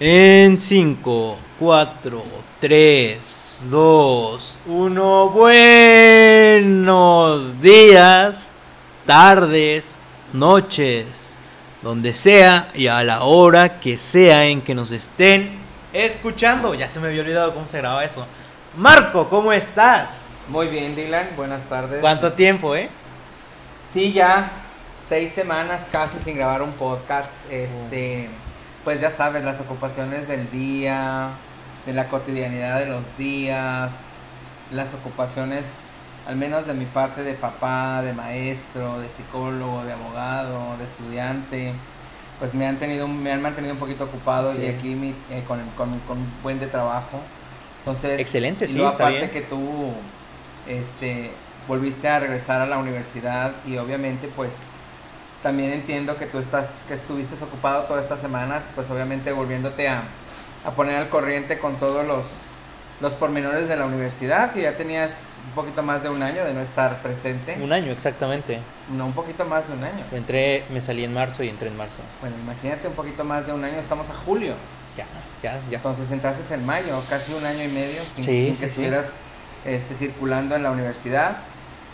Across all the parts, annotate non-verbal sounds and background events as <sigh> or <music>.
En 5, 4, 3, 2, 1. Buenos días, tardes, noches, donde sea y a la hora que sea en que nos estén escuchando. Ya se me había olvidado cómo se grababa eso. Marco, ¿cómo estás? Muy bien, Dylan. Buenas tardes. ¿Cuánto tiempo, eh? Sí, ya seis semanas casi sin grabar un podcast. Este, pues ya sabes, las ocupaciones del día, de la cotidianidad de los días, las ocupaciones, al menos de mi parte, de papá, de maestro, de psicólogo, de abogado, de estudiante, pues me han tenido, me han mantenido un poquito ocupado Sí. y aquí mi- eh, con, con, con un buen de trabajo. Entonces, Excelente, y sí, luego está aparte bien. que tú, este, volviste a regresar a la universidad y obviamente pues también entiendo que tú estás, que estuviste ocupado todas estas semanas, pues obviamente volviéndote a, a poner al corriente con todos los, los pormenores de la universidad, que ya tenías un poquito más de un año de no estar presente. Un año, exactamente. No, un poquito más de un año. Entré, me salí en marzo y entré en marzo. Bueno, imagínate un poquito más de un año, estamos a julio. Ya, ya, ya. Entonces entraste en mayo, casi un año y medio sin, Sí, sin sí, que sí. estuvieras este, circulando en la universidad.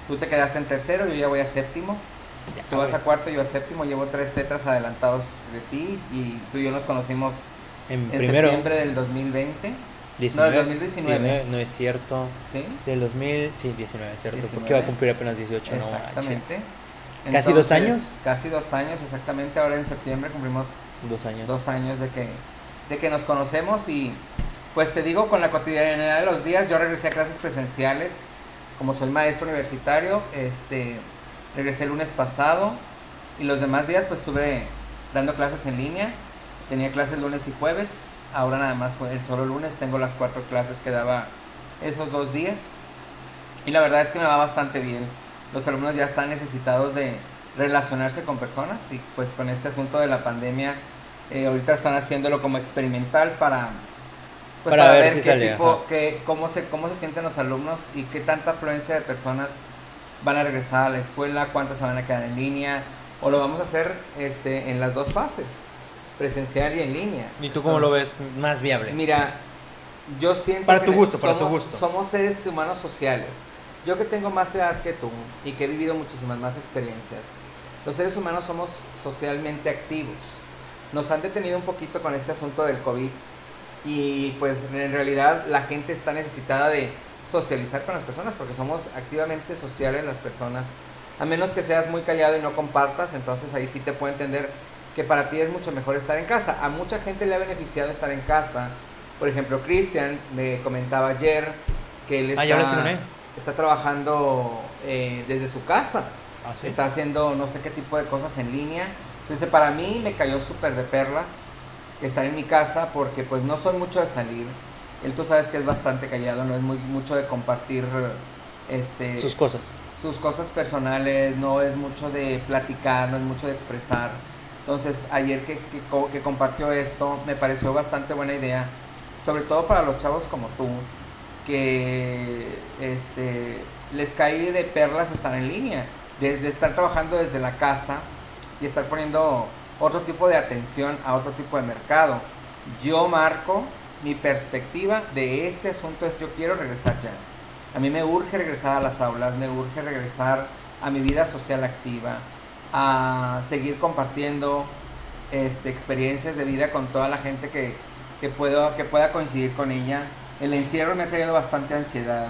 Tú te quedaste en tercero, yo ya voy a séptimo. Tú vas a cuarto, yo a séptimo. Llevo tres tetras adelantados de ti y tú y yo nos conocimos En en primero, septiembre del 2020. 19, No, del 2019. No es cierto. ¿Sí? Del 2000, sí, 19, es cierto. 19. Porque iba a cumplir apenas 18, no manches. Exactamente. ¿Casi dos años? Casi dos años, exactamente. Ahora en septiembre cumplimos Dos años. dos años de que, de que nos conocemos y pues te digo, con la cotidianidad de los días, yo regresé a clases presenciales, como soy maestro universitario, este, regresé el lunes pasado y los demás días pues estuve dando clases en línea, tenía clases lunes y jueves, ahora nada más el solo lunes tengo las cuatro clases que daba esos dos días. Y la verdad es que me va bastante bien, los alumnos ya están necesitados de relacionarse con personas y pues con este asunto de la pandemia eh, ahorita están haciéndolo como experimental para pues, Para ver si qué sale, tipo, qué- cómo se cómo se sienten los alumnos y qué tanta afluencia de personas van a regresar a la escuela, cuántas se van a quedar en línea o lo vamos a hacer este en las dos fases, presencial y en línea. ¿Y tú cómo lo ves más viable? Mira, yo siento Para que tu gusto, para tu somos- gusto. Somos seres humanos sociales. Yo que tengo más edad que tú y que he vivido muchísimas más experiencias, los seres humanos somos socialmente activos. Nos han detenido un poquito con este asunto del COVID y pues en realidad la gente está necesitada de socializar con las personas porque somos activamente sociales las personas. A menos que seas muy callado y no compartas, entonces ahí sí te puedo entender que para ti es mucho mejor estar en casa. A mucha gente le ha beneficiado estar en casa. Por ejemplo, Cristian me comentaba ayer que él Ah, ¿ya está, está trabajando eh, desde su casa. Ah, ¿sí? Está haciendo no sé qué tipo de cosas en línea. Entonces para mí me cayó súper de perlas estar en mi casa porque pues no soy mucho de salir. Él tú sabes que es bastante callado, no es muy mucho de compartir este Sus cosas. sus cosas personales, no es mucho de platicar, no es mucho de expresar. Entonces, ayer que, que, que compartió esto, me pareció bastante buena idea, sobre todo para los chavos como tú, que este, les cae de perlas estar en línea, de, de estar trabajando desde la casa y estar poniendo otro tipo de atención a otro tipo de mercado. Yo marco mi perspectiva de este asunto es yo quiero regresar ya. A mí me urge regresar a las aulas, me urge regresar a mi vida social activa, a seguir compartiendo este, experiencias de vida con toda la gente que, que, puedo, que pueda coincidir con ella. El encierro me ha traído bastante ansiedad.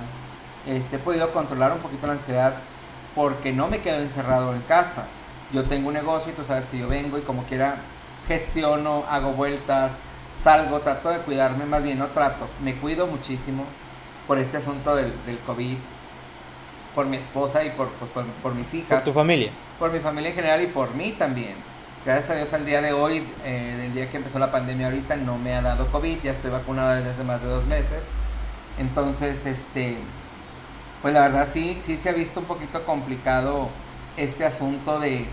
Este, he podido controlar un poquito la ansiedad porque no me quedo encerrado en casa. Yo tengo un negocio y tú sabes que yo vengo y como quiera gestiono, hago vueltas, salgo, trato de cuidarme, más bien no trato, me cuido muchísimo por este asunto del, del COVID, por mi esposa y por, por, por- por mis hijas, Por tu familia. por mi familia en general y por mí también. Gracias a Dios al día de hoy, eh, del día que empezó la pandemia ahorita, no me ha dado COVID, ya estoy vacunado desde hace más de dos meses. Entonces, este, pues la verdad sí, sí se ha visto un poquito complicado este asunto de,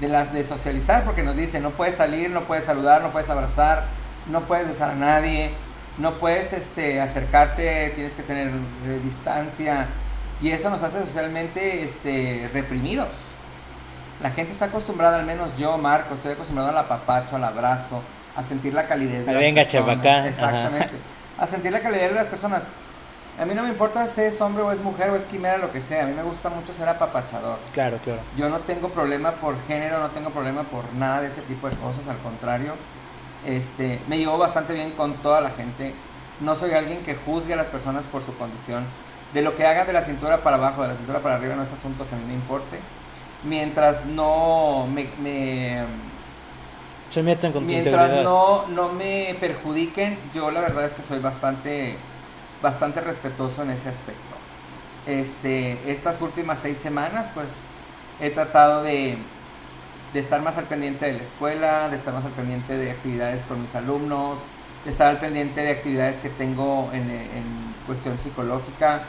de, la- de socializar, porque nos dice, no puedes salir, no puedes saludar, no puedes abrazar, no puedes besar a nadie, no puedes este, acercarte, tienes que tener eh, distancia, y eso nos hace socialmente este, reprimidos. La gente está acostumbrada, al menos yo, Marco, estoy acostumbrado al apapacho, al abrazo, a sentir la calidez de las venga, personas. Chabacá. Exactamente. A sentir la calidez de las personas. A mí no me importa si es hombre o es mujer o es quimera, lo que sea. A mí me gusta mucho ser apapachador. Claro, claro. Yo no tengo problema por género, no tengo problema por nada de ese tipo de cosas, al contrario. Este, me llevo bastante bien con toda la gente. No soy alguien que juzgue a las personas por su condición. De lo que hagan de la cintura para abajo, de la cintura para arriba, no es asunto que a mí me importe. Mientras no me, me- Se meten con mientras no, no me perjudiquen, yo la verdad es que soy bastante, bastante respetuoso en ese aspecto. Este, estas últimas seis semanas, pues he tratado de, de estar más al pendiente de la escuela, de estar más al pendiente de actividades con mis alumnos, de estar al pendiente de actividades que tengo en, en cuestión psicológica,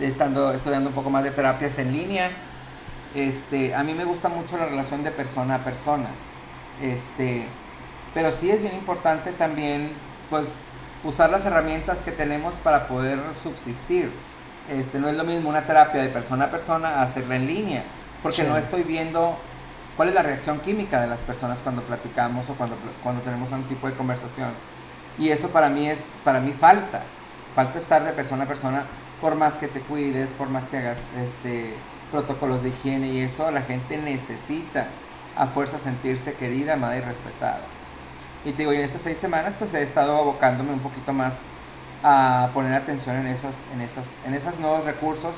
de estando, estudiando un poco más de terapias en línea. Este, a mí me gusta mucho la relación de persona a persona. Este, pero sí es bien importante también, pues, usar las herramientas que tenemos para poder subsistir. Este, no es lo mismo una terapia de persona a persona a hacerla en línea, porque Sí. no estoy viendo cuál es la reacción química de las personas cuando platicamos o cuando, cuando tenemos un tipo de conversación. Y eso para mí es, para mí falta, falta estar de persona a persona, por más que te cuides, por más que hagas este, protocolos de higiene y eso, la gente necesita a fuerza sentirse querida, amada y respetada. Y te digo, y en estas seis semanas pues he estado abocándome un poquito más a poner atención en esas, en esas, en esos nuevos recursos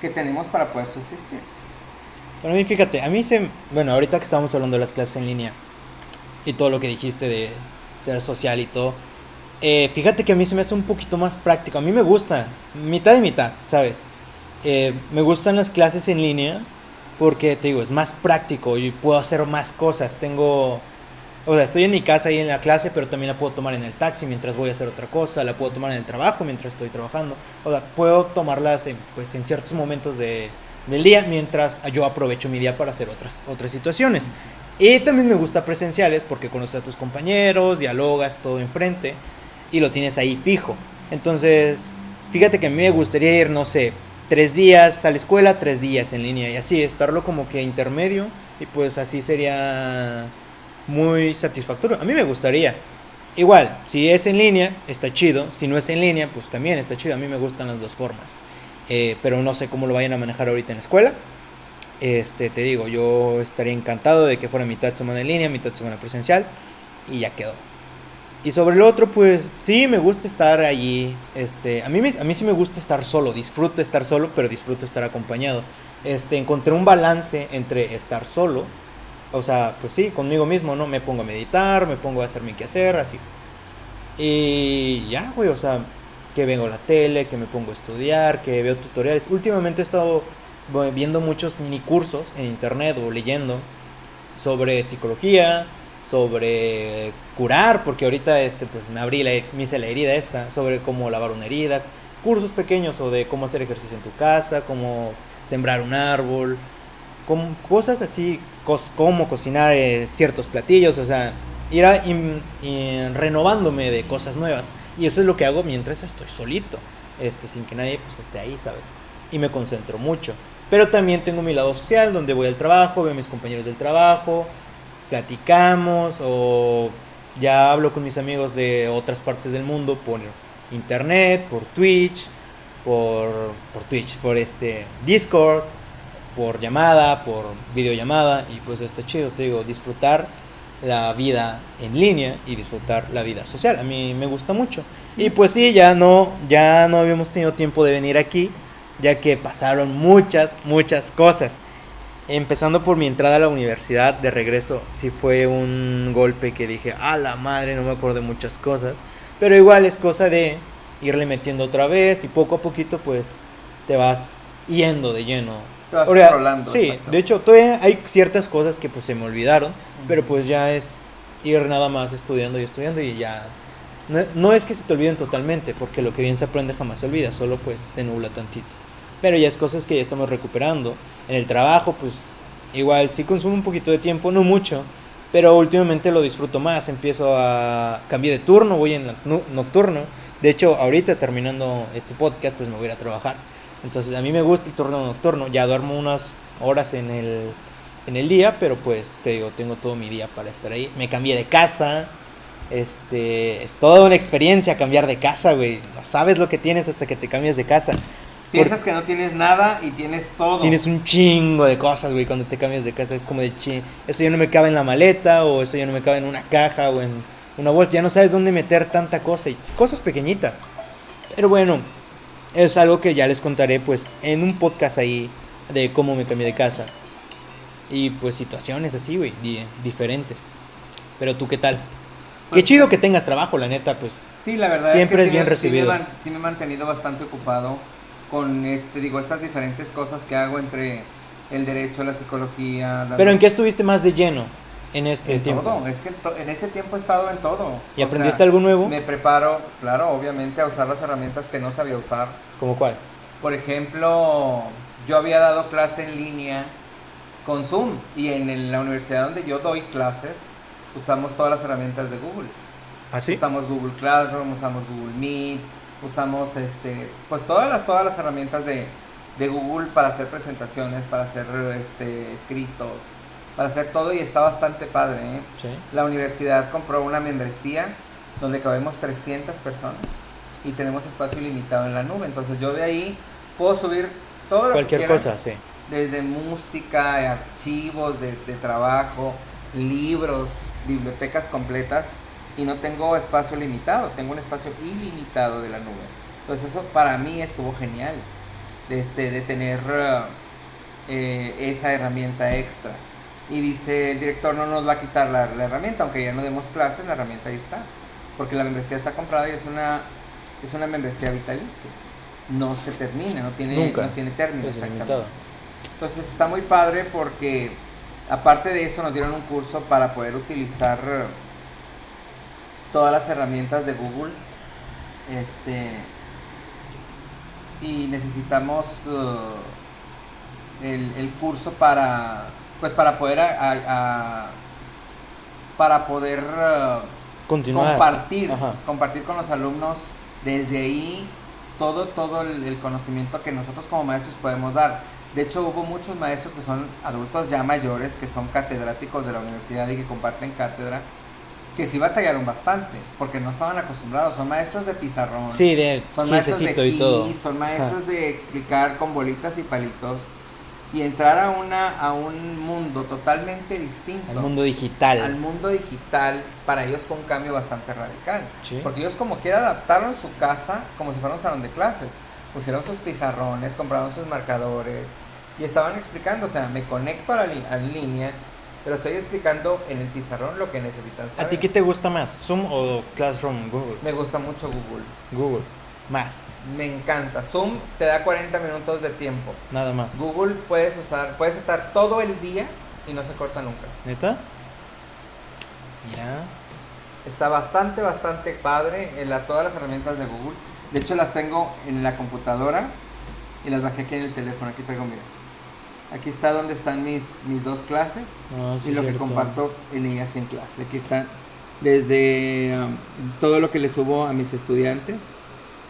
que tenemos para poder subsistir. Pero a mí, fíjate, a mí se. Bueno, ahorita que estábamos hablando de las clases en línea y todo lo que dijiste de ser social y todo, eh, fíjate que a mí se me hace un poquito más práctico. A mí me gusta, mitad y mitad, ¿sabes? Eh, me gustan las clases en línea porque, te digo, es más práctico y puedo hacer más cosas. Tengo. O sea, estoy en mi casa y en la clase, pero también la puedo tomar en el taxi mientras voy a hacer otra cosa, la puedo tomar en el trabajo mientras estoy trabajando. O sea, puedo tomarlas en, pues, en ciertos momentos de, del día mientras yo aprovecho mi día para hacer otras, otras situaciones. Y también me gusta presenciales porque conoces a tus compañeros, dialogas todo enfrente y lo tienes ahí fijo. Entonces, fíjate que a mí me gustaría ir, no sé, tres días a la escuela, tres días en línea y así, estarlo como que intermedio y pues así sería muy satisfactorio. A mí me gustaría. Igual, si es en línea, está chido. Si no es en línea, pues también está chido. A mí me gustan las dos formas. Eh, pero no sé cómo lo vayan a manejar ahorita en la escuela. Este, te digo, yo estaría encantado de que fuera mitad semana en línea, mitad semana presencial. Y ya quedó. Y sobre lo otro, pues sí, me gusta estar allí. Este, a, mí, a mí sí me gusta estar solo. Disfruto estar solo, pero disfruto estar acompañado. Este, encontré un balance entre estar solo o sea, pues sí, conmigo mismo, ¿no? Me pongo a meditar, me pongo a hacer mi quehacer, así. Y ya, güey, o sea, que vengo a la tele, que me pongo a estudiar, que veo tutoriales. Últimamente he estado viendo muchos mini cursos en internet o leyendo sobre psicología, sobre curar, porque ahorita este, pues me abrí la, me hice la herida esta, sobre cómo lavar una herida, cursos pequeños o de cómo hacer ejercicio en tu casa, cómo sembrar un árbol, cosas así, cos- cómo cocinar eh, ciertos platillos, o sea, ir renovándome de cosas nuevas. Y eso es lo que hago mientras estoy solito, este, sin que nadie pues, esté ahí, ¿sabes? Y me concentro mucho. Pero también tengo mi lado social, donde voy al trabajo, veo a mis compañeros del trabajo, platicamos o ya hablo con mis amigos de otras partes del mundo por internet, por Twitch, por, por Twitch, por este Discord, por llamada, por videollamada y pues está chido, te digo, disfrutar la vida en línea y disfrutar la vida social. A mí me gusta mucho. Sí. Y pues sí, ya no ya no habíamos tenido tiempo de venir aquí, ya que pasaron muchas muchas cosas. Empezando por mi entrada a la universidad de regreso, sí fue un golpe que dije, a la madre, no me acuerdo de muchas cosas. Pero igual es cosa de irle metiendo otra vez y poco a poquito pues te vas yendo de lleno. Te vas enrolando, Sí, exacto. de hecho todavía hay ciertas cosas que pues se me olvidaron, pero pues ya es ir nada más estudiando y estudiando y ya... No, no es que se te olviden totalmente, porque lo que bien se aprende jamás se olvida, solo pues se nubla tantito. Pero ya es cosas que ya estamos recuperando. En el trabajo, pues igual sí consumo un poquito de tiempo, no mucho, pero últimamente lo disfruto más. Empiezo a cambiar de turno, voy en nocturno. De hecho, ahorita terminando este podcast, pues me voy a ir a trabajar. Entonces, a mí me gusta el turno nocturno. Ya duermo unas horas en el, en el día, pero pues te digo, tengo todo mi día para estar ahí. Me cambié de casa, Este, es toda una experiencia cambiar de casa, güey. No sabes lo que tienes hasta que te cambias de casa. Piensas que no tienes nada y tienes todo. Tienes un chingo de cosas, güey, cuando te cambias de casa. Es como de, ching, eso ya no me cabe en la maleta, o eso ya no me cabe en una caja, o en una bolsa. Ya no sabes dónde meter tanta cosa. Y cosas pequeñitas. Pero bueno, es algo que ya les contaré, pues, en un podcast ahí de cómo me cambié de casa. Y pues situaciones así, güey, di- diferentes. Pero tú, ¿qué tal? Qué Pues, chido que tengas trabajo, la neta, pues. Sí, la verdad Siempre es es que sí bien me- sí me recibido. Sí me, he mantenido bastante ocupado con este, digo, estas diferentes cosas que hago entre el derecho, la psicología. la- Pero ¿en qué estuviste más de lleno en este en tiempo? todo. Es que en, este tiempo he estado en todo. ¿Y O aprendiste sea, algo nuevo? Me preparo, pues, claro, obviamente a usar las herramientas que no sabía usar. ¿Como cuál? Por ejemplo, yo había dado clase en línea con Zoom y en la universidad donde yo doy clases usamos todas las herramientas de Google. ¿Ah, sí? Usamos Google Classroom, usamos Google Meet, usamos este, pues todas las, todas las herramientas de, de Google para hacer presentaciones, para hacer este, escritos, para hacer todo y está bastante padre. ¿eh? Sí. La universidad compró una membresía donde cabemos 300 personas y tenemos espacio ilimitado en la nube. Entonces yo de ahí puedo subir todo lo que Cualquier quiera, cosa, sí. desde música, archivos de, de trabajo, libros, bibliotecas completas y no tengo espacio limitado, tengo un espacio ilimitado de la nube. Entonces eso para mí estuvo genial, de, este, de tener uh, eh, esa herramienta extra. Y dice el director no nos va a quitar la, la herramienta, aunque ya no demos clases, la herramienta ahí está. Porque la membresía está comprada y es una, es una membresía vitalicia. No se termina, no tiene, Nunca. no tiene término. Es exactamente. limitado. Entonces está muy padre porque aparte de eso nos dieron un curso para poder utilizar todas las herramientas de Google. Este y necesitamos eh, el, el curso para pues para poder a- a- a- para poder Continuar. compartir, Ajá. compartir con los alumnos desde ahí todo, todo el, el conocimiento que nosotros como maestros podemos dar. De hecho, hubo muchos maestros que son adultos ya mayores, que son catedráticos de la universidad y que comparten cátedra, que sí batallaron bastante, porque no estaban acostumbrados. Son maestros de pizarrón, Sí, de son maestros de gisecito y todo. gis, son maestros de explicar con bolitas y palitos y entrar a, una, a un mundo totalmente distinto Al mundo digital. al mundo digital, para ellos fue un cambio bastante radical. Sí. Porque ellos como quiera adaptaron su casa como si fuera un salón de clases. Pusieron sus pizarrones, compraron sus marcadores y estaban explicando, o sea, me conecto a la línea, pero estoy explicando en el pizarrón lo que necesitan saber. ¿A ti qué te gusta más? ¿Zoom o Classroom? Google. Me gusta mucho Google. Google. Más. Me encanta. Zoom te da 40 minutos de tiempo. Nada más. Google puedes usar, puedes estar todo el día y no se corta nunca. ¿Neta? Mira. Está bastante, bastante padre en la, todas las herramientas de Google. De hecho, las tengo en la computadora y las bajé aquí en el teléfono. Aquí traigo, mira. Aquí está donde están mis, mis dos clases Ah, sí, y lo que comparto en ellas en clase. Aquí están desde um, todo lo que les subo a mis estudiantes,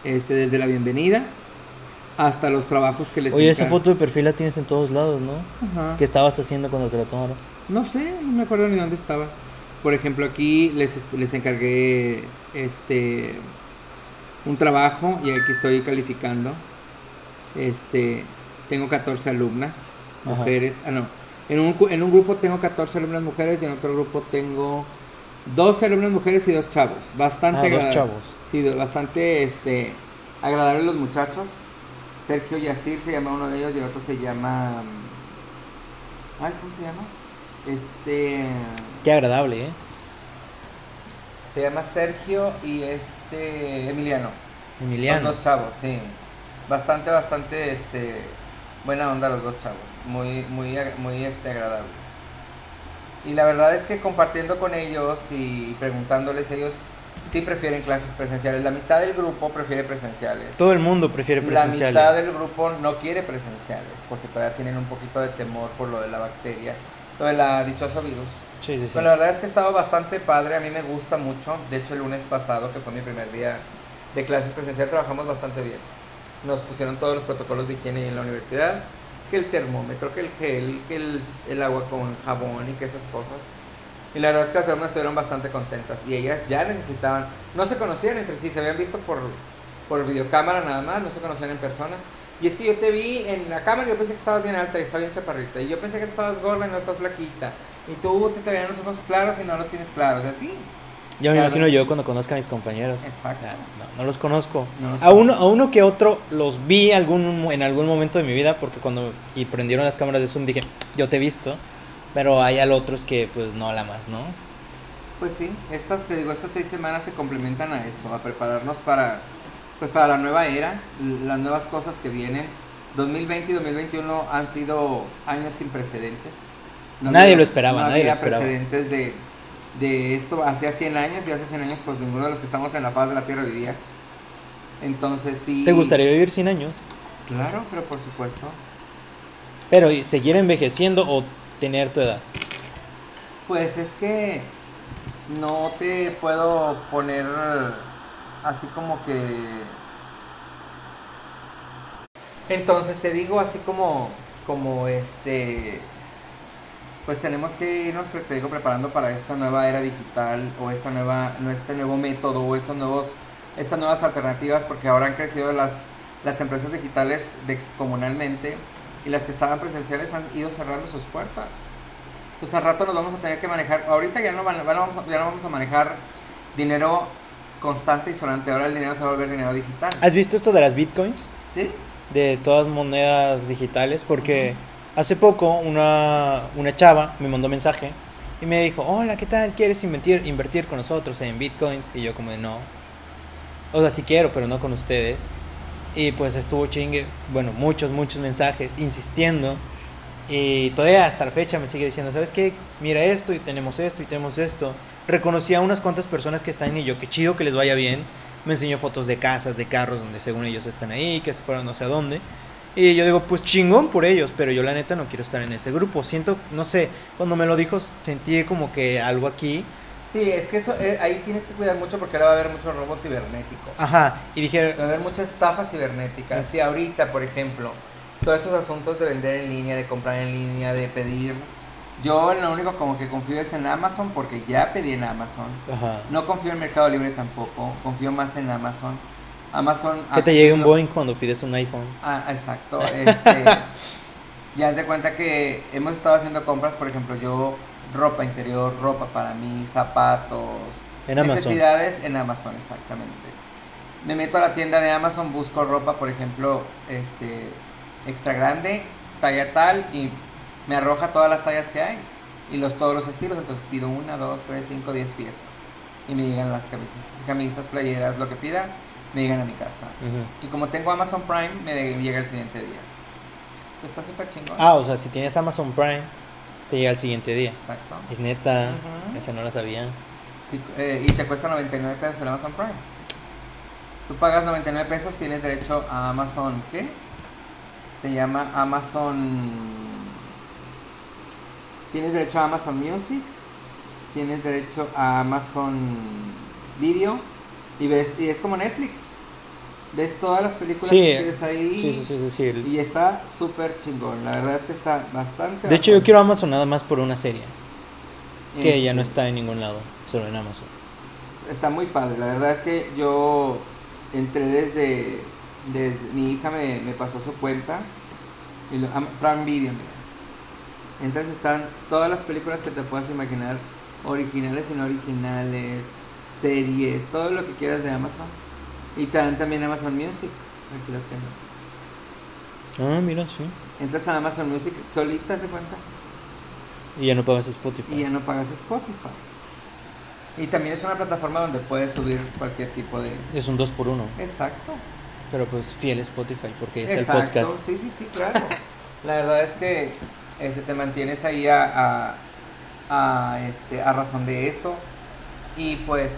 este, desde la bienvenida hasta los trabajos que les Oye, esa encargo. foto de perfil la tienes en todos lados, ¿no? Ajá. ¿Qué estabas haciendo cuando te la tomaron? No sé, no me acuerdo ni dónde estaba. Por ejemplo, aquí les, est- les encargué este un trabajo y aquí estoy calificando. Este, tengo 14 alumnas, Ajá. mujeres. Ah, no. En un, en un grupo tengo 14 alumnas mujeres y en otro grupo tengo 12 alumnas mujeres y dos chavos. Bastante Ah, dos agradable. chavos. Sí, bastante este, agradables los muchachos. Sergio Yacir se llama uno de ellos y el otro se llama. mm, Ay, ¿cómo se llama? Este. Qué agradable, ¿eh? Se llama Sergio y este. Emiliano. Emiliano. Los dos chavos, sí. Bastante, bastante este. Buena onda los dos chavos. Muy, muy, muy este, agradables. Y la verdad es que compartiendo con ellos y preguntándoles, ellos sí prefieren clases presenciales. La mitad del grupo prefiere presenciales. Todo el mundo prefiere La presenciales. mitad del grupo no quiere presenciales porque todavía tienen un poquito de temor por lo de la bacteria, lo de la dichoso virus. Sí, sí, sí. La verdad es que estaba bastante padre, a mí me gusta mucho. De hecho, el lunes pasado, que fue mi primer día de clases presenciales, trabajamos bastante bien. Nos pusieron todos los protocolos de higiene en la universidad, que el termómetro, que el gel, que el, el agua con jabón y que esas cosas. Y la verdad es que las alumnas estuvieron bastante contentas. Y ellas ya necesitaban, no se conocían entre sí, se habían visto por, por videocámara nada más, no se conocían en persona. Y es que yo te vi en la cámara y yo pensé que estabas bien alta y estabas bien chaparrita. Y yo pensé que estabas gorda y no estás flaquita. Y tú te veían los ojos claros y no los tienes claros, así. Ya me Claro. imagino yo cuando conozca a mis compañeros. Exacto. No, no los conozco. No los a, uno, a uno que otro los vi algún, en algún momento de mi vida porque cuando y prendieron las cámaras de Zoom dije, yo te he visto. Pero hay al otros que pues no la más, ¿no? Pues sí, estas, te digo, estas seis semanas se complementan a eso, a prepararnos para, pues para la nueva era, las nuevas cosas que vienen. 2020 y 2021 han sido años sin precedentes. Nadie había- lo esperaba, no nadie lo esperaba. precedentes de, de esto hace 100 años y hace 100 años pues ninguno de los que estamos en la faz de la Tierra vivía. Entonces sí. ¿Te gustaría vivir 100 años? Claro, pero por supuesto. Pero ¿y seguir envejeciendo o tener tu edad. Pues es que no te puedo poner así como que... Entonces te digo así como, como este... Pues tenemos que irnos, te digo, preparando para esta nueva era digital o esta nueva, este nuevo método o estos nuevos, estas nuevas alternativas porque ahora han crecido las, las empresas digitales descomunalmente y las que estaban presenciales han ido cerrando sus puertas pues al rato nos vamos a tener que manejar. Ahorita ya no, van- van- vamos, a, ya no vamos a manejar dinero constante y sonante. Ahora el dinero se va a volver dinero digital. ¿Has visto esto de las bitcoins? ¿Sí? De todas monedas digitales. Porque hace poco una, una chava me mandó mensaje y me dijo, hola, ¿qué tal? ¿Quieres invertir, invertir con nosotros en bitcoins? Y yo como de no. O sea, sí quiero, pero no con ustedes. Y pues estuvo chingue, bueno, muchos, muchos mensajes insistiendo. Y todavía hasta la fecha me sigue diciendo, ¿sabes qué? Mira esto y tenemos esto y tenemos esto. Reconocí a unas cuantas personas que están y yo, qué chido que les vaya bien. Me enseñó fotos de casas, de carros donde según ellos están ahí, que se fueron no sé a dónde. Y yo digo, pues chingón por ellos, pero yo la neta no quiero estar en ese grupo. Siento, no sé, cuando me lo dijo sentí como que algo aquí. Sí, es que eso, eh, ahí tienes que cuidar mucho porque ahora va a haber mucho robo cibernético. Ajá, y dije, Va a haber mucha estafa cibernética. Si ahorita, por ejemplo, todos estos asuntos de vender en línea, de comprar en línea, de pedir... Yo lo único como que confío es en Amazon porque ya pedí en Amazon. ajá, No confío en Mercado Libre tampoco, confío más en Amazon. Amazon... que te llegue un Boeing cuando pides un iPhone. Ah, exacto. Este, <laughs> ya de cuenta que hemos estado haciendo compras, por ejemplo, yo ropa interior, ropa para mí, zapatos, En Amazon. necesidades en Amazon, exactamente. Me meto a la tienda de Amazon, busco ropa, por ejemplo, este extra grande, talla tal y me arroja todas las tallas que hay y los todos los estilos, entonces pido una, dos, tres, cinco, diez piezas y me llegan las camisas, camisas, playeras, lo que pida, me llegan a mi casa. Y como tengo Amazon Prime, me llega el siguiente día. Pues está súper chingón. Ah, o sea, si tienes Amazon Prime, te llega el siguiente día. Exacto. Es neta, esa no la sabía. Sí, eh, y te cuesta 99 pesos el Amazon Prime. Tú pagas 99 pesos, tienes derecho a Amazon, ¿qué? Se llama Amazon... Tienes derecho a Amazon Music, tienes derecho a Amazon Video y ves y es como Netflix. Ves todas las películas Sí, que quieres ahí. Sí, sí, sí, Y está súper chingón. La verdad es que está bastante. De hecho, yo quiero Amazon nada más por una serie, que ya no Este, está en ningún lado, solo en Amazon. Está muy padre. La verdad es que yo entré desde. desde mi hija me, me pasó su cuenta. Y lo, Prime Video, mira. Entonces están todas las películas que te puedas imaginar, originales y no originales, series, todo lo que quieras de Amazon. Y te dan también Amazon Music. Aquí lo tengo. Ah, mira, sí. Entras a Amazon Music solita, se cuenta. Y ya no pagas Spotify. y ya no pagas Spotify. Y también es una plataforma donde puedes subir cualquier tipo de... Es un 2 por 1 Exacto. pero pues fiel Spotify, porque es Exacto. el podcast. Sí, sí, sí, claro. La verdad es que este, te mantienes ahí a, a, a, este, a razón de eso. Y pues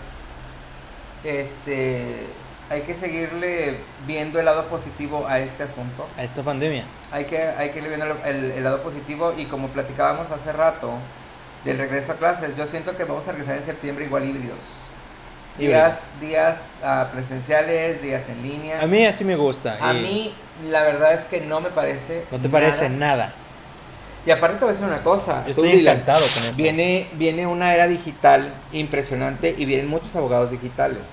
este, hay que seguirle viendo el lado positivo a este asunto. A esta pandemia. hay que, hay que ir viendo el, el- lado positivo y como platicábamos hace rato del regreso a clases, yo siento que vamos a regresar en septiembre igual híbridos. Días, días ah, presenciales, días en línea. A mí así me gusta. A y mí, la verdad es que no me parece. ¿No te parece nada. Y aparte te voy a decir una cosa. Yo estoy Dylan, encantado con eso. Viene, viene una era digital impresionante y vienen muchos abogados digitales.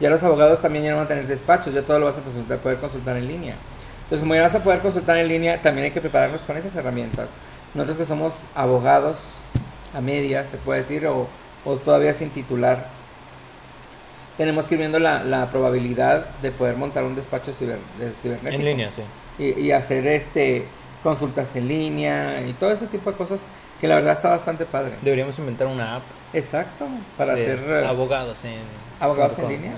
Ya los abogados también ya no van a tener despachos, ya todo lo vas a consultar, poder consultar en línea. Entonces, como ya vas a poder consultar en línea, también hay que prepararnos con esas herramientas. Nosotros que somos abogados a medias, se puede decir, o, o todavía sin titular, tenemos que ir viendo la, la probabilidad de poder montar un despacho ciber, de cibernético En línea, sí. y, y hacer este consultas en línea y todo ese tipo de cosas que la verdad está bastante padre. Deberíamos inventar una app Exacto, para hacer eh, abogados en abogados en línea.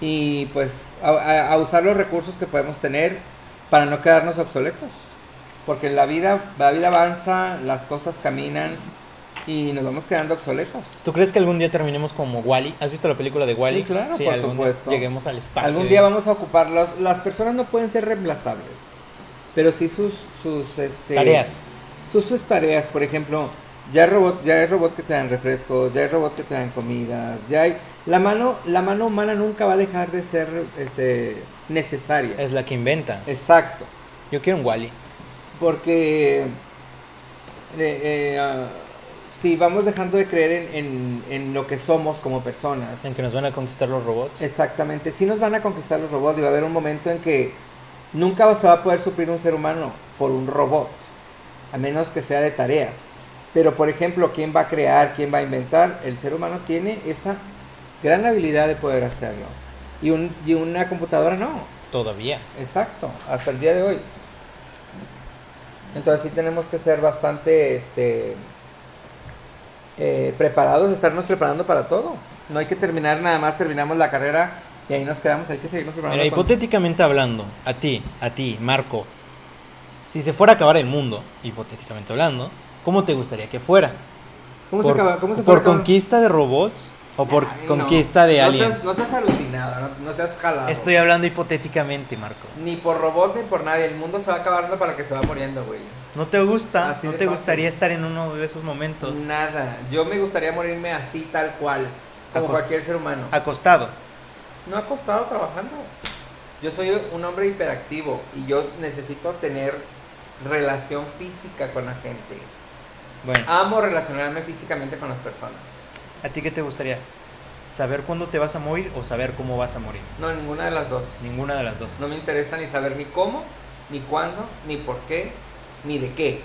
Y pues a, usar los recursos que podemos tener para no quedarnos obsoletos. Porque la vida, la vida avanza, las cosas caminan y nos vamos quedando obsoletos. ¿Tú crees que algún día terminemos como Wally? ¿Has visto la película de Wally? Sí, claro, por algún día supuesto. Lleguemos al espacio. Algún y- día vamos a ocuparlos. Las personas no pueden ser reemplazables, pero sí sus, sus este, Tareas. sus, sus tareas, por ejemplo, ya hay robot, ya hay robot que te dan refrescos, ya hay robot que te dan comidas, ya hay la mano, la mano humana nunca va a dejar de ser este necesaria. Es la que inventa. Exacto, Yo quiero un Wally. porque eh, eh, ah, si vamos dejando de creer en, en- en lo que somos como personas, En que nos van a conquistar los robots. Exactamente, sí nos van a conquistar los robots y va a haber un momento en que nunca se va a poder suplir un ser humano por un robot, a menos que sea de tareas. Pero por ejemplo, ¿quién va a crear, quién va a inventar? El ser humano tiene esa gran habilidad de poder hacerlo. Y, un, y una computadora no. Todavía. Exacto, hasta el día de hoy. Entonces sí tenemos que ser bastante este, eh, preparados, estarnos preparando para todo. No hay que terminar nada más, terminamos la carrera y ahí nos quedamos, hay que seguirnos preparando. Mira, hipotéticamente hablando, a ti, a ti, Marco, si se fuera a acabar el mundo, hipotéticamente hablando, ¿cómo te gustaría que fuera? ¿Cómo por, se acaba? ¿Cómo se ¿Por conquista de robots o por Ay, no. conquista de No aliens? seas- no seas alucinado, no, no seas jalado. Estoy hablando hipotéticamente, Marco. Ni por robot ni por nadie, el mundo se va acabando para que se va muriendo, güey. ¿No te gusta? Así ¿No te fácil. gustaría estar en uno de esos momentos? Nada, yo me gustaría morirme así, tal cual, como Acost- cualquier ser humano. Acostado. No ha costado trabajando. Yo soy un hombre hiperactivo y yo necesito tener relación física con la gente. Bueno, Amo relacionarme físicamente con las personas. ¿a ti qué te gustaría? ¿Saber cuándo te vas a morir o saber cómo vas a morir? No, ninguna de las dos. Ninguna de las dos. No me interesa ni saber ni cómo, ni cuándo, ni por qué, ni de qué.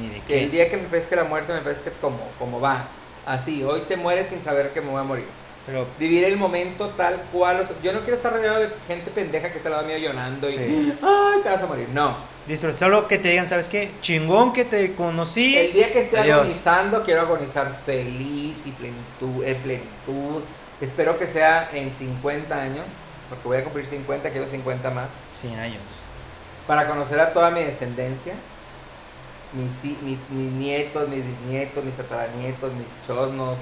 Ni de Que el qué. día que me pesque la muerte me pesque como, como va. Así, hoy te mueres sin saber que me voy a morir. Pero Vivir el momento tal cual. Yo no quiero estar rodeado de gente pendeja que está al lado mío llorando y. Sí. ¡Ay, te vas a morir! No. disfrutar solo que te digan, ¿sabes qué? Chingón que te conocí. El día que esté Adiós. agonizando, quiero agonizar feliz y plenitud, en plenitud. Espero que sea en 50 años, porque voy a cumplir 50, quiero 50 más. 100 años. Para conocer a toda mi descendencia, mis, mis nietos, mis bisnietos, mis tataranietos, mis chosnos,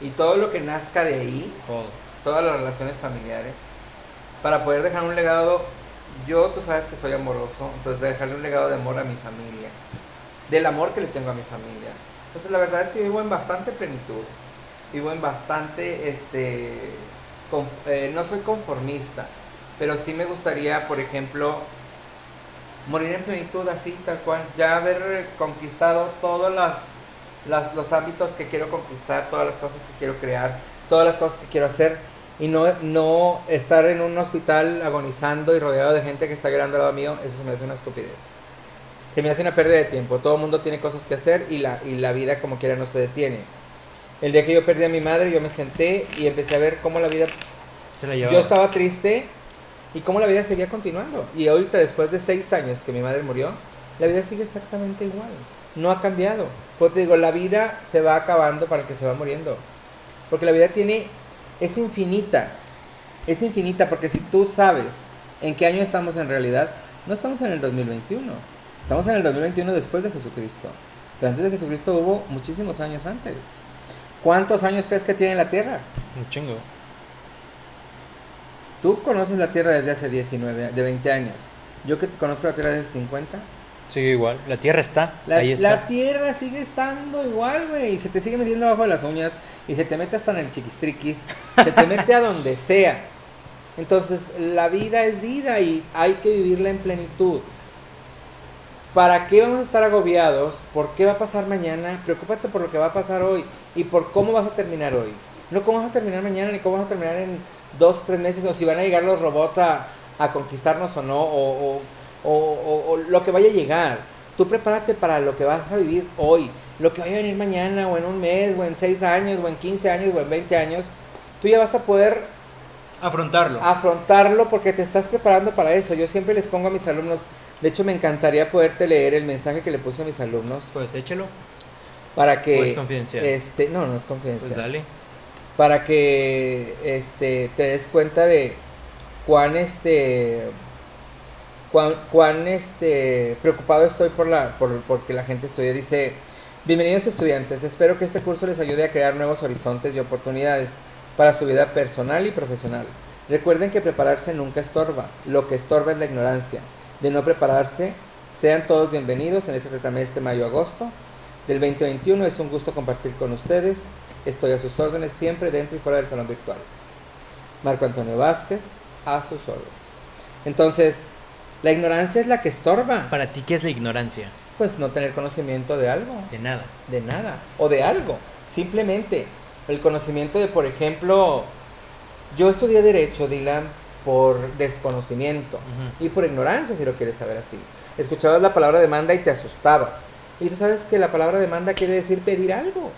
y todo lo que nazca de ahí, Todo. todas las relaciones familiares, para poder dejar un legado. Yo, tú sabes que soy amoroso, entonces de dejarle un legado de amor a mi familia, del amor que le tengo a mi familia. Entonces, la verdad es que vivo en bastante plenitud, vivo en bastante, este, conf- eh, no soy conformista, pero sí me gustaría, por ejemplo, morir en plenitud así, tal cual, ya haber conquistado todas las, las- los ámbitos que quiero conquistar, todas las cosas que quiero crear, todas las cosas que quiero hacer y no, no estar en un hospital agonizando y rodeado de gente que está llorando al lado mío, eso se me hace una estupidez. Se me hace una pérdida de tiempo, todo el mundo tiene cosas que hacer y la, y la vida como quiera no se detiene. El día que yo perdí a mi madre, yo me senté y empecé a ver cómo la vida Se la llevaba. yo estaba triste y cómo la vida seguía continuando. Y ahorita, después de seis años que mi madre murió, la vida sigue exactamente igual. No ha cambiado. Pues te digo, la vida se va acabando para el que se va muriendo. Porque la vida tiene, es infinita. Es infinita porque si tú sabes en qué año estamos en realidad, no estamos en el 2021. Estamos en el 2021 después de Jesucristo. Pero antes de Jesucristo hubo muchísimos años antes. ¿Cuántos años crees que tiene la Tierra? Un chingo. Tú conoces la Tierra desde hace 19, de 20 años. Yo que te conozco la Tierra desde 50. Sigue igual. La Tierra está. La, ahí está. la Tierra sigue estando igual, güey. Y se te sigue metiendo abajo de las uñas. Y se te mete hasta en el chiquistriquis. se te mete a donde sea. Entonces, la vida es vida y hay que vivirla en plenitud. ¿Para qué vamos a estar agobiados? ¿Por qué va a pasar mañana? Preocúpate por lo que va a pasar hoy y por cómo vas a terminar hoy. No cómo vas a terminar mañana ni cómo vas a terminar en dos, tres meses o si van a llegar los robots a, a conquistarnos o no o, o, o, o lo que vaya a llegar. Tú prepárate para lo que vas a vivir hoy, lo que vaya a venir mañana o en un mes o en seis años o en 15 años o en 20 años. Tú ya vas a poder Afrontarlo. afrontarlo porque te estás preparando para eso. Yo siempre les pongo a mis alumnos, de hecho me encantaría poderte leer el mensaje que le puse a mis alumnos Pues échelo. para que ¿O es confidencial? este no, no es Pues confidencial. dale. para que este te des cuenta de cuán este cuán, cuán, este preocupado estoy por la por porque la gente estudie. Dice bienvenidos estudiantes. Espero que este curso les ayude a crear nuevos horizontes y oportunidades para su vida personal y profesional. Recuerden que prepararse nunca estorba. Lo que estorba es la ignorancia. De no prepararse sean todos bienvenidos en este trimestre mayo-agosto del 2021 es un gusto compartir con ustedes. Estoy a sus órdenes siempre dentro y fuera del salón virtual. Marco Antonio Vázquez, a sus órdenes. Entonces, la ignorancia es la que estorba. Para ti, ¿qué es la ignorancia? Pues no tener conocimiento de algo, De nada. de nada, o de algo. Simplemente el conocimiento de, por ejemplo, yo estudié Derecho, Dylan, por desconocimiento y por ignorancia, si lo quieres saber así. Escuchabas la palabra demanda y te asustabas. Y tú sabes que la palabra demanda quiere decir pedir algo.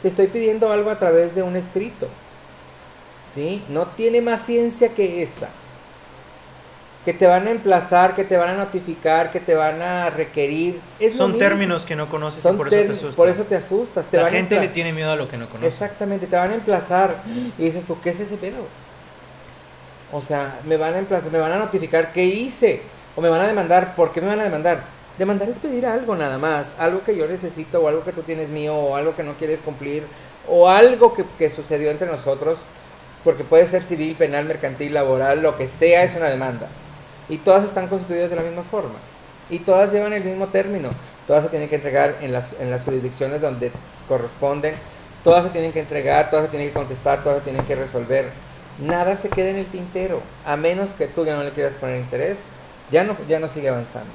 Te estoy pidiendo algo a través de un escrito. ¿Sí? No tiene más ciencia que esa. Que te van a emplazar, que te van a notificar, que te van a requerir. Es Son términos que no conoces Son y por eso te asustan. por eso te asustas. Te La van gente le tiene miedo a lo que no conoce. Exactamente, te van a emplazar. Y dices tú, ¿qué es ese pedo? O sea, me van a emplazar, me van a notificar qué hice. O me van a demandar. ¿Por qué me van a demandar? Demandar es pedir algo nada más. Algo que yo necesito, o algo que tú tienes mío, o algo que no quieres cumplir, o algo que, que sucedió entre nosotros. Porque puede ser civil, penal, mercantil, laboral, lo que sea es una demanda. Y todas están constituidas de la misma forma. Y todas llevan el mismo término. Todas se tienen que entregar en las, en las jurisdicciones donde corresponden. Todas se tienen que entregar, todas se tienen que contestar, todas se tienen que resolver. Nada se queda en el tintero. A menos que tú ya no le quieras poner interés, ya no, ya no sigue avanzando.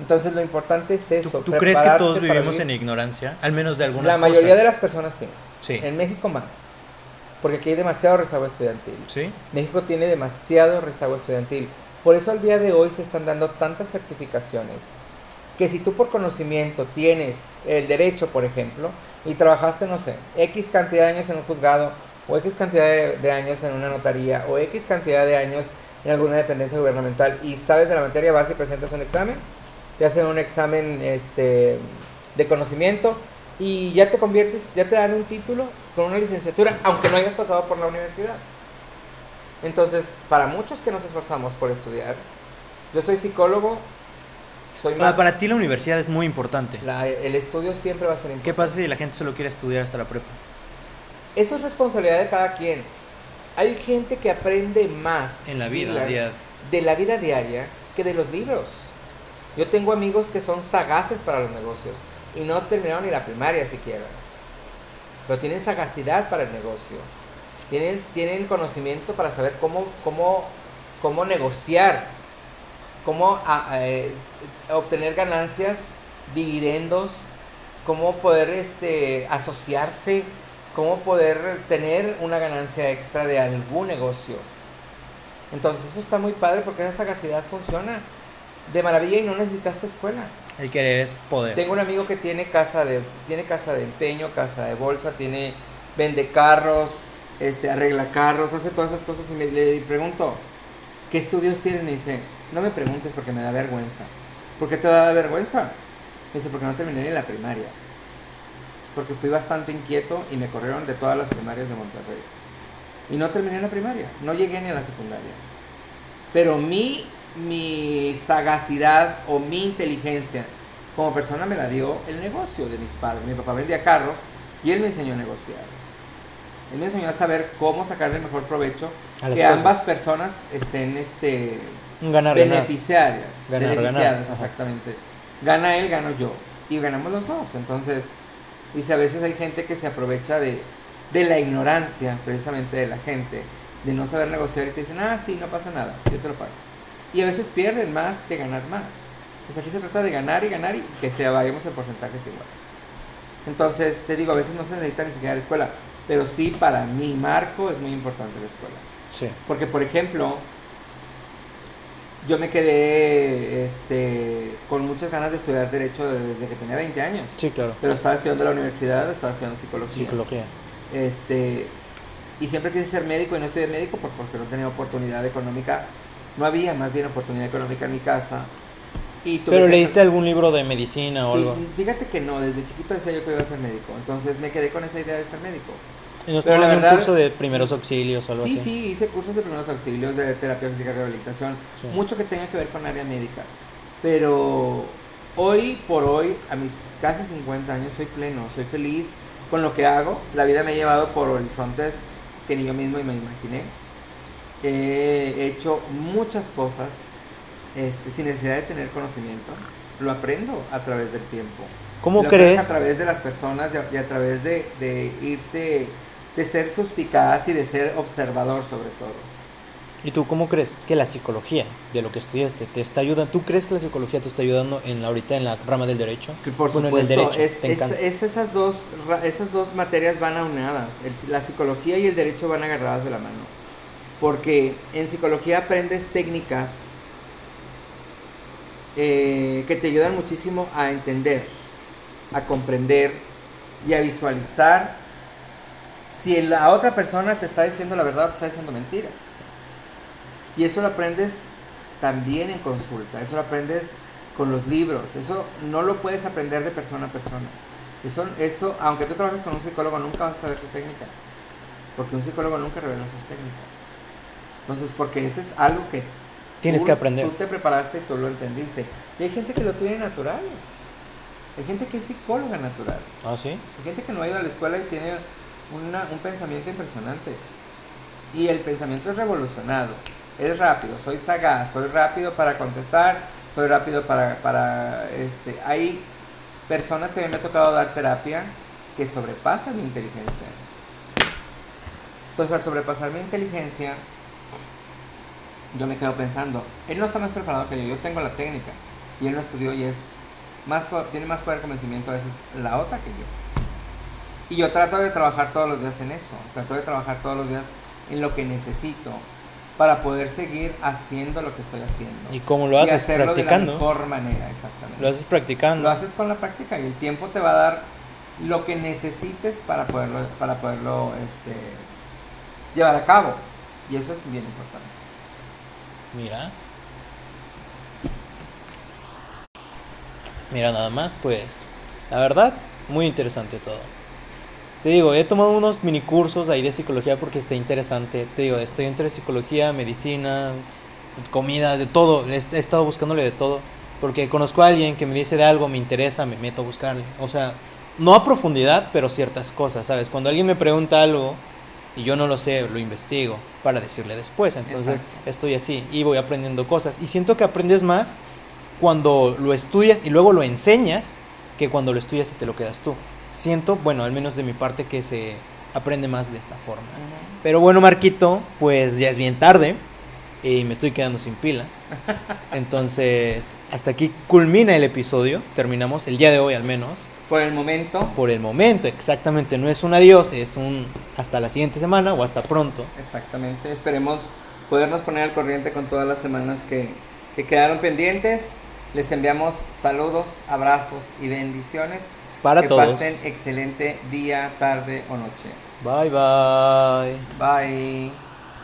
Entonces lo importante es eso. ¿Tú, tú crees que todos vivimos vivir. en ignorancia? Al menos de algunas La cosas. mayoría de las personas sí. Sí. En México más. Porque aquí hay demasiado rezago estudiantil. ¿Sí? México tiene demasiado rezago estudiantil. Por eso al día de hoy se están dando tantas certificaciones que si tú por conocimiento tienes el derecho, por ejemplo, y trabajaste, no sé, X cantidad de años en un juzgado, o X cantidad de, de años en una notaría, o X cantidad de años en alguna dependencia gubernamental, y sabes de la materia base y presentas un examen, te hacen un examen este, de conocimiento, y ya te conviertes, ya te dan un título con una licenciatura, aunque no hayas pasado por la universidad. Entonces, para muchos que nos esforzamos por estudiar, yo soy psicólogo, soy Para, para ti la universidad es muy importante. la- el estudio siempre va a ser ¿Qué importante. pasa si la gente solo quiere estudiar hasta la prepa? Eso es responsabilidad de cada quien. Hay gente que aprende más En la vida, de día- de la vida diaria que de los libros. Yo tengo amigos que son sagaces para los negocios y no terminaron ni la primaria siquiera. Pero tienen sagacidad para el negocio. Tienen, tienen conocimiento para saber cómo, cómo, cómo negociar, cómo a- a, eh, obtener ganancias, dividendos, cómo poder este, asociarse, cómo poder tener una ganancia extra de algún negocio. Entonces eso está muy padre porque esa sagacidad funciona de maravilla y no necesitaste escuela. El querer es poder. Tengo un amigo que tiene casa de tiene casa de empeño, casa de bolsa, tiene vende carros, este arregla carros, hace todas esas cosas y me le pregunto, ¿qué estudios tienes? Me dice, "No me preguntes porque me da vergüenza." ¿Por qué te va a dar vergüenza? Me dice, "Porque no terminé ni la primaria." Porque fui bastante inquieto y me corrieron de todas las primarias de Monterrey. Y no terminé la primaria, no llegué ni a la secundaria. Pero mi, mi sagacidad o mi inteligencia como persona me la dio el negocio de mis padres. Mi papá vendía carros y él me enseñó a negociar. Él me enseñó a saber cómo sacarle el mejor provecho que cosas. ambas personas estén este, ganar, beneficiarias. Ganar, beneficiadas, ganar, exactamente. Gana él, gano yo. Y ganamos los dos. Entonces, dice, a veces hay gente que se aprovecha de, de la ignorancia, precisamente de la gente, de no saber negociar y te dicen, ah, sí, no pasa nada, yo te lo pago. Y a veces pierden más que ganar más. Pues aquí se trata de ganar y ganar y que se vayamos en porcentajes iguales. Entonces, te digo, a veces no se necesita ni siquiera la escuela, pero sí para mi marco es muy importante la escuela. Sí. Porque, por ejemplo, yo me quedé este, con muchas ganas de estudiar Derecho desde que tenía 20 años. Sí, claro. Pero estaba estudiando en la universidad, estaba estudiando psicología. Psicología. Este, y siempre quise ser médico y no estudié médico por- porque no tenía oportunidad económica. No había más bien oportunidad económica en mi casa. Y ¿Pero que- leíste algún libro de medicina o Sí, algo? fíjate que no, desde chiquito decía yo que iba a ser médico. Entonces me quedé con esa idea de ser médico. ¿Y nos pero la tomaron un verdad- curso de primeros auxilios o algo Sí, así? sí, hice cursos de primeros auxilios, de terapia física y rehabilitación, Sí. mucho que tenga que ver con área médica. Pero hoy por hoy, a mis casi 50 años, soy pleno, soy feliz con lo que hago. La vida me ha llevado por horizontes que ni yo mismo me imaginé. He hecho muchas cosas este, sin necesidad de tener conocimiento. Lo aprendo a través del tiempo. ¿Cómo Lo crees? A través de las personas y a, y a través de, de irte, de ser suspicaz y de ser observador sobre todo. ¿Y tú cómo crees que la psicología de lo que estudiaste te está ayudando? ¿Tú crees que la psicología te está ayudando en la, ahorita en la rama del derecho? Que por Bueno, en el supuesto, derecho, es, es- es esas, dos, esas dos materias van aunadas. El- la psicología y el derecho van agarradas de la mano. Porque en psicología aprendes técnicas eh, que te ayudan muchísimo a entender, a comprender y a visualizar si la otra persona te está diciendo la verdad o te está diciendo mentiras. Y eso lo aprendes también en consulta, eso lo aprendes con los libros, eso no lo puedes aprender de persona a persona. Eso, eso, aunque tú trabajes con un psicólogo, nunca vas a saber tu técnica, porque un psicólogo nunca revela sus técnicas. Entonces, porque eso es algo que Tienes tú- que aprender. Tú te preparaste y tú lo entendiste. Y hay gente que lo tiene natural. Hay gente que es psicóloga natural. ¿Ah, sí? Hay gente que no ha ido a la escuela y tiene una- un pensamiento impresionante. Y el pensamiento es revolucionado. Es rápido, soy sagaz, soy rápido para contestar, soy rápido para... para este, hay personas que a mí me ha tocado dar terapia que sobrepasan mi inteligencia. Entonces al sobrepasar mi inteligencia, yo me quedo pensando, él no está más preparado que yo, yo tengo la técnica. Y él no estudió y es más, tiene más poder de convencimiento a veces la otra que yo. Y yo trato de trabajar todos los días en eso, trato de trabajar todos los días en lo que necesito para poder seguir haciendo lo que estoy haciendo. ¿Y cómo lo Y haces? hacerlo Practicando. de la mejor manera, exactamente. Lo haces practicando. Lo haces con la práctica y el tiempo te va a dar lo que necesites para poderlo, para poderlo este, llevar a cabo. Y eso es bien importante. Mira. Mira, nada más, pues. La verdad, muy interesante todo. Te digo, he tomado unos mini cursos ahí de psicología porque está interesante. Te digo, estoy entre psicología, medicina, comida, de todo. He, he estado buscándole de todo. Porque conozco a alguien que me dice de algo, me interesa, me meto a buscarle. O sea, no a profundidad, pero ciertas cosas, ¿sabes? Cuando alguien me pregunta algo y yo no lo sé, lo investigo para decirle después. Entonces Exacto. estoy así y voy aprendiendo cosas. Y siento que aprendes más cuando lo estudias y luego lo enseñas que cuando lo estudias y te lo quedas tú. Siento, bueno, al menos de mi parte, que se aprende más de esa forma. Pero bueno, Marquito, pues ya es bien tarde y me estoy quedando sin pila. Entonces, hasta aquí culmina el episodio. Terminamos el día de hoy al menos. Por el momento, Por el momento, exactamente. No es un adiós, es un hasta la siguiente semana o hasta pronto. exactamente, esperemos podernos poner al corriente con todas las semanas que, que quedaron pendientes. Les enviamos saludos, abrazos y bendiciones. Para que todos. pasen excelente día, tarde o noche. Bye bye. Bye.